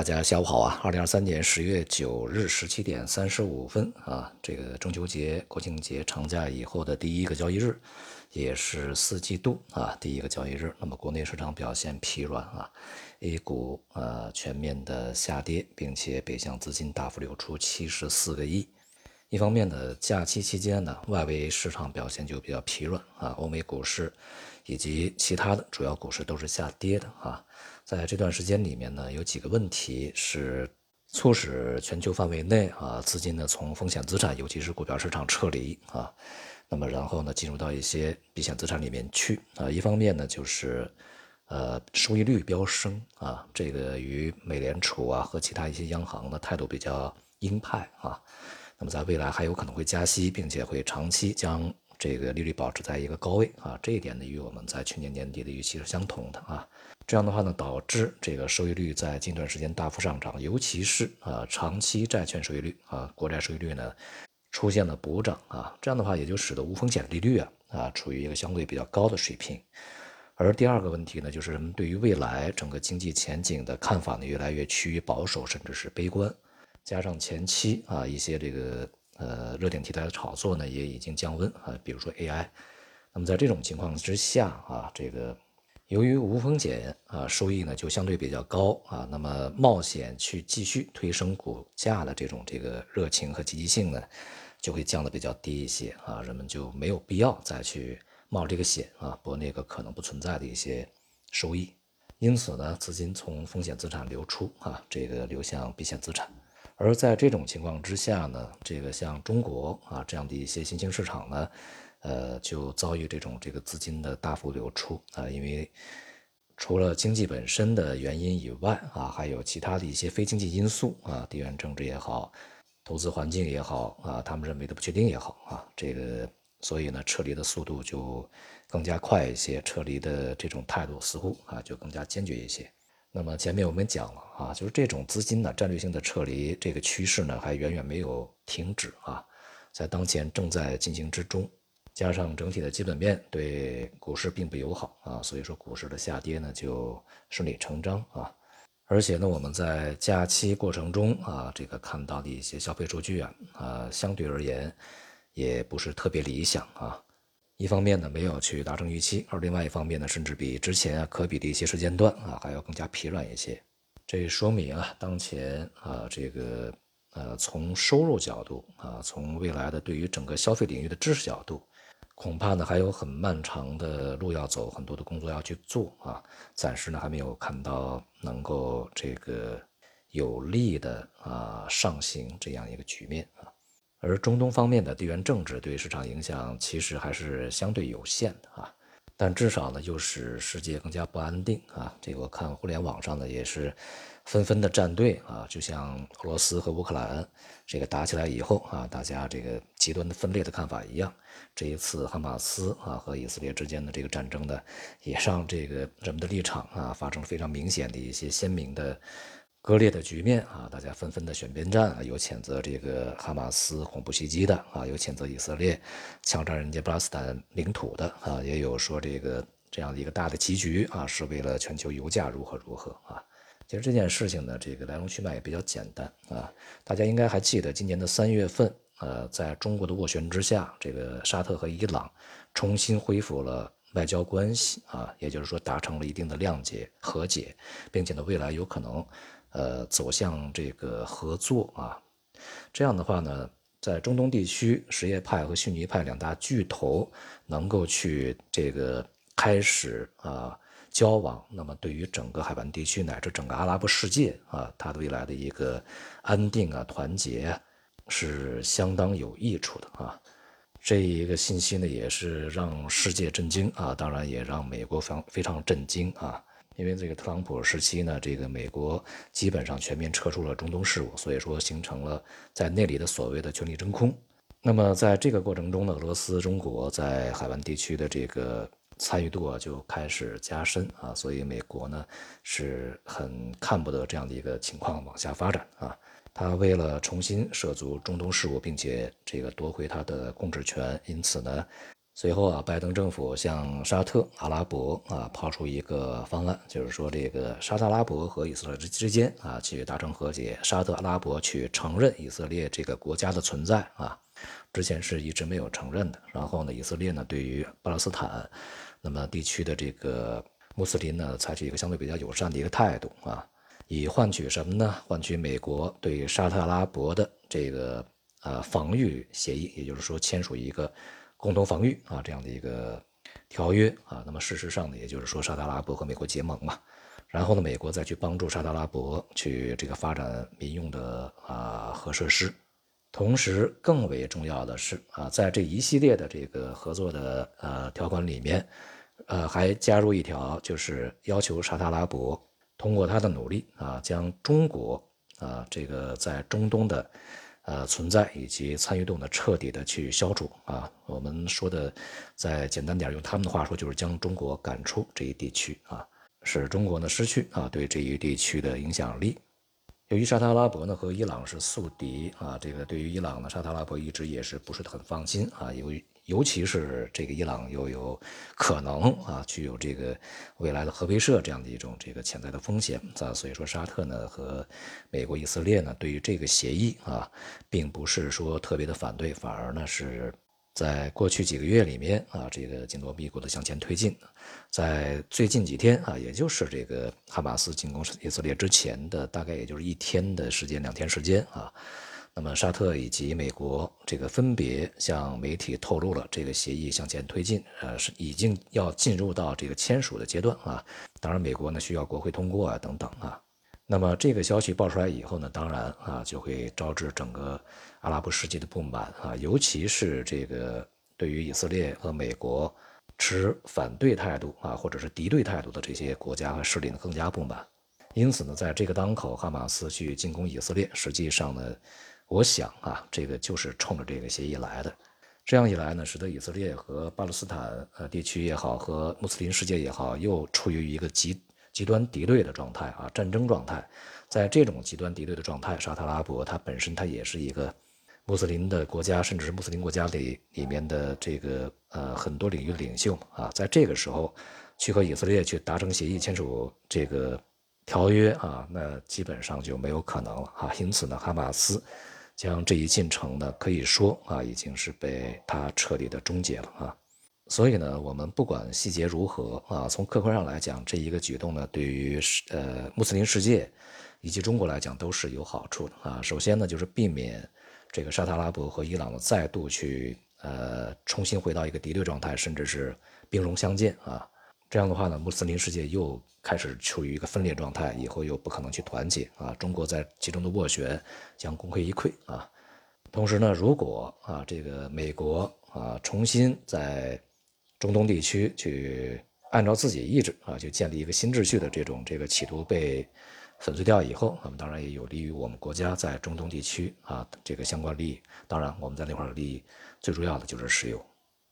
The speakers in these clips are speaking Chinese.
大家下午好啊！二零二三年十月九日十七点三十五分啊，这个中秋节、国庆节长假以后的第一个交易日，也是四季度啊第一个交易日。那么国内市场表现疲软啊，A 股呃全面的下跌，并且北向资金大幅流出七十四个亿。一方面呢，假期期间呢，外围市场表现就比较疲软啊，欧美股市以及其他的主要股市都是下跌的啊。在这段时间里面呢，有几个问题是促使全球范围内啊资金呢从风险资产，尤其是股票市场撤离啊，那么然后呢进入到一些避险资产里面去啊。一方面呢就是呃收益率飙升啊，这个与美联储啊和其他一些央行的态度比较鹰派啊。那么在未来还有可能会加息，并且会长期将这个利率保持在一个高位啊，这一点呢与我们在去年年底的预期是相同的啊。这样的话呢，导致这个收益率在近段时间大幅上涨，尤其是啊长期债券收益率啊国债收益率呢出现了补涨啊，这样的话也就使得无风险利率啊啊处于一个相对比较高的水平。而第二个问题呢，就是人们对于未来整个经济前景的看法呢越来越趋于保守，甚至是悲观。加上前期啊一些这个呃热点题材的炒作呢也已经降温啊，比如说 AI。那么在这种情况之下啊，这个。由于无风险啊，收益呢就相对比较高啊，那么冒险去继续推升股价的这种这个热情和积极性呢，就会降得比较低一些啊，人们就没有必要再去冒这个险啊，博那个可能不存在的一些收益。因此呢，资金从风险资产流出啊，这个流向避险资产。而在这种情况之下呢，这个像中国啊这样的一些新兴市场呢。呃，就遭遇这种这个资金的大幅流出啊，因为除了经济本身的原因以外啊，还有其他的一些非经济因素啊，地缘政治也好，投资环境也好啊，他们认为的不确定也好啊，这个所以呢，撤离的速度就更加快一些，撤离的这种态度似乎啊就更加坚决一些。那么前面我们讲了啊，就是这种资金呢战略性的撤离这个趋势呢还远远没有停止啊，在当前正在进行之中。加上整体的基本面对股市并不友好啊，所以说股市的下跌呢就顺理成章啊。而且呢，我们在假期过程中啊，这个看到的一些消费数据啊，啊，相对而言也不是特别理想啊。一方面呢没有去达成预期，而另外一方面呢，甚至比之前啊可比的一些时间段啊还要更加疲软一些。这说明啊，当前啊这个呃从收入角度啊，从未来的对于整个消费领域的知识角度。恐怕呢还有很漫长的路要走，很多的工作要去做啊。暂时呢还没有看到能够这个有利的啊上行这样一个局面啊。而中东方面的地缘政治对市场影响其实还是相对有限的啊。但至少呢又使世界更加不安定啊。这个我看互联网上呢也是。纷纷的站队啊，就像俄罗斯和乌克兰这个打起来以后啊，大家这个极端的分裂的看法一样。这一次哈马斯啊和以色列之间的这个战争呢，也让这个人们的立场啊发生了非常明显的一些鲜明的割裂的局面啊。大家纷纷的选边站啊，有谴责这个哈马斯恐怖袭击的啊，有谴责以色列强占人家巴勒斯坦领土的啊，也有说这个这样的一个大的棋局啊，是为了全球油价如何如何啊。其实这件事情呢，这个来龙去脉也比较简单啊。大家应该还记得，今年的三月份，呃，在中国的斡旋之下，这个沙特和伊朗重新恢复了外交关系啊，也就是说达成了一定的谅解和解，并且呢，未来有可能呃走向这个合作啊。这样的话呢，在中东地区，什叶派和逊尼派两大巨头能够去这个开始啊。交往，那么对于整个海湾地区乃至整个阿拉伯世界啊，它的未来的一个安定啊、团结是相当有益处的啊。这一个信息呢，也是让世界震惊啊，当然也让美国非常非常震惊啊。因为这个特朗普时期呢，这个美国基本上全面撤出了中东事务，所以说形成了在那里的所谓的权力真空。那么在这个过程中呢，俄罗斯、中国在海湾地区的这个。参与度啊就开始加深啊，所以美国呢是很看不得这样的一个情况往下发展啊。他为了重新涉足中东事务，并且这个夺回他的控制权，因此呢随后啊，拜登政府向沙特阿拉伯啊抛出一个方案，就是说这个沙特阿拉伯和以色列之之间啊去达成和解，沙特阿拉伯去承认以色列这个国家的存在啊，之前是一直没有承认的。然后呢，以色列呢对于巴勒斯坦那么地区的这个穆斯林呢，采取一个相对比较友善的一个态度啊，以换取什么呢？换取美国对沙特阿拉伯的这个呃防御协议，也就是说签署一个。共同防御啊，这样的一个条约啊，那么事实上呢，也就是说沙特阿拉伯和美国结盟嘛，然后呢，美国再去帮助沙特阿拉伯去这个发展民用的啊核设施，同时更为重要的是啊，在这一系列的这个合作的呃条款里面，呃还加入一条，就是要求沙特阿拉伯通过他的努力啊，将中国啊这个在中东的。呃，存在以及参与度呢，彻底的去消除啊。我们说的再简单点，用他们的话说，就是将中国赶出这一地区啊，使中国呢失去啊对这一地区的影响力。由于沙特阿拉伯呢和伊朗是宿敌啊，这个对于伊朗呢，沙特阿拉伯一直也是不是很放心啊，由于。尤其是这个伊朗又有可能啊，具有这个未来的核威慑这样的一种这个潜在的风险啊，所以说沙特呢和美国、以色列呢对于这个协议啊，并不是说特别的反对，反而呢是在过去几个月里面啊，这个紧锣密鼓的向前推进。在最近几天啊，也就是这个哈马斯进攻以色列之前的大概也就是一天的时间、两天时间啊。那么，沙特以及美国这个分别向媒体透露了这个协议向前推进，呃，是已经要进入到这个签署的阶段啊。当然，美国呢需要国会通过啊等等啊。那么这个消息爆出来以后呢，当然啊就会招致整个阿拉伯世界的不满啊，尤其是这个对于以色列和美国持反对态度啊或者是敌对态度的这些国家和势力呢更加不满。因此呢，在这个当口，哈马斯去进攻以色列，实际上呢。我想啊，这个就是冲着这个协议来的。这样一来呢，使得以色列和巴勒斯坦呃地区也好，和穆斯林世界也好，又处于一个极极端敌对的状态啊，战争状态。在这种极端敌对的状态，沙特阿拉伯它本身它也是一个穆斯林的国家，甚至是穆斯林国家里里面的这个呃很多领域领袖啊，在这个时候去和以色列去达成协议，签署这个条约啊，那基本上就没有可能了啊。因此呢，哈马斯。将这一进程呢，可以说啊，已经是被他彻底的终结了啊。所以呢，我们不管细节如何啊，从客观上来讲，这一个举动呢，对于呃穆斯林世界以及中国来讲都是有好处的啊。首先呢，就是避免这个沙特阿拉伯和伊朗再度去呃重新回到一个敌对状态，甚至是兵戎相见啊。这样的话呢，穆斯林世界又开始处于一个分裂状态，以后又不可能去团结啊。中国在其中的斡旋将功亏一篑啊。同时呢，如果啊这个美国啊重新在中东地区去按照自己意志啊，就建立一个新秩序的这种这个企图被粉碎掉以后，那么当然也有利于我们国家在中东地区啊这个相关利益。当然，我们在那块的利益最主要的就是石油。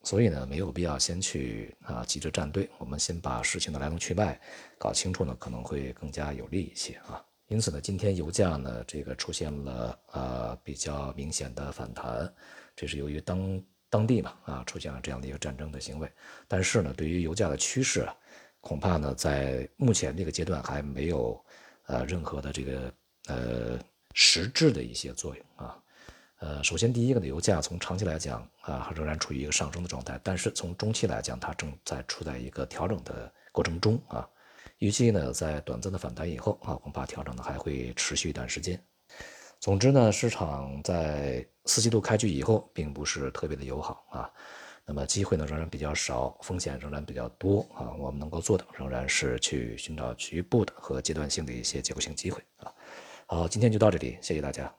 所以呢，没有必要先去啊急着站队，我们先把事情的来龙去脉搞清楚呢，可能会更加有利一些啊。因此呢，今天油价呢这个出现了啊比较明显的反弹，这是由于当当地嘛啊出现了这样的一个战争的行为。但是呢，对于油价的趋势啊，恐怕呢在目前这个阶段还没有呃任何的这个呃实质的一些作用啊。呃，首先第一个呢，油价从长期来讲啊，仍然处于一个上升的状态，但是从中期来讲，它正在处在一个调整的过程中啊。预计呢，在短暂的反弹以后啊，恐怕调整呢还会持续一段时间。总之呢，市场在四季度开局以后，并不是特别的友好啊。那么机会呢，仍然比较少，风险仍然比较多啊。我们能够做的，仍然是去寻找局部的和阶段性的一些结构性机会啊。好，今天就到这里，谢谢大家。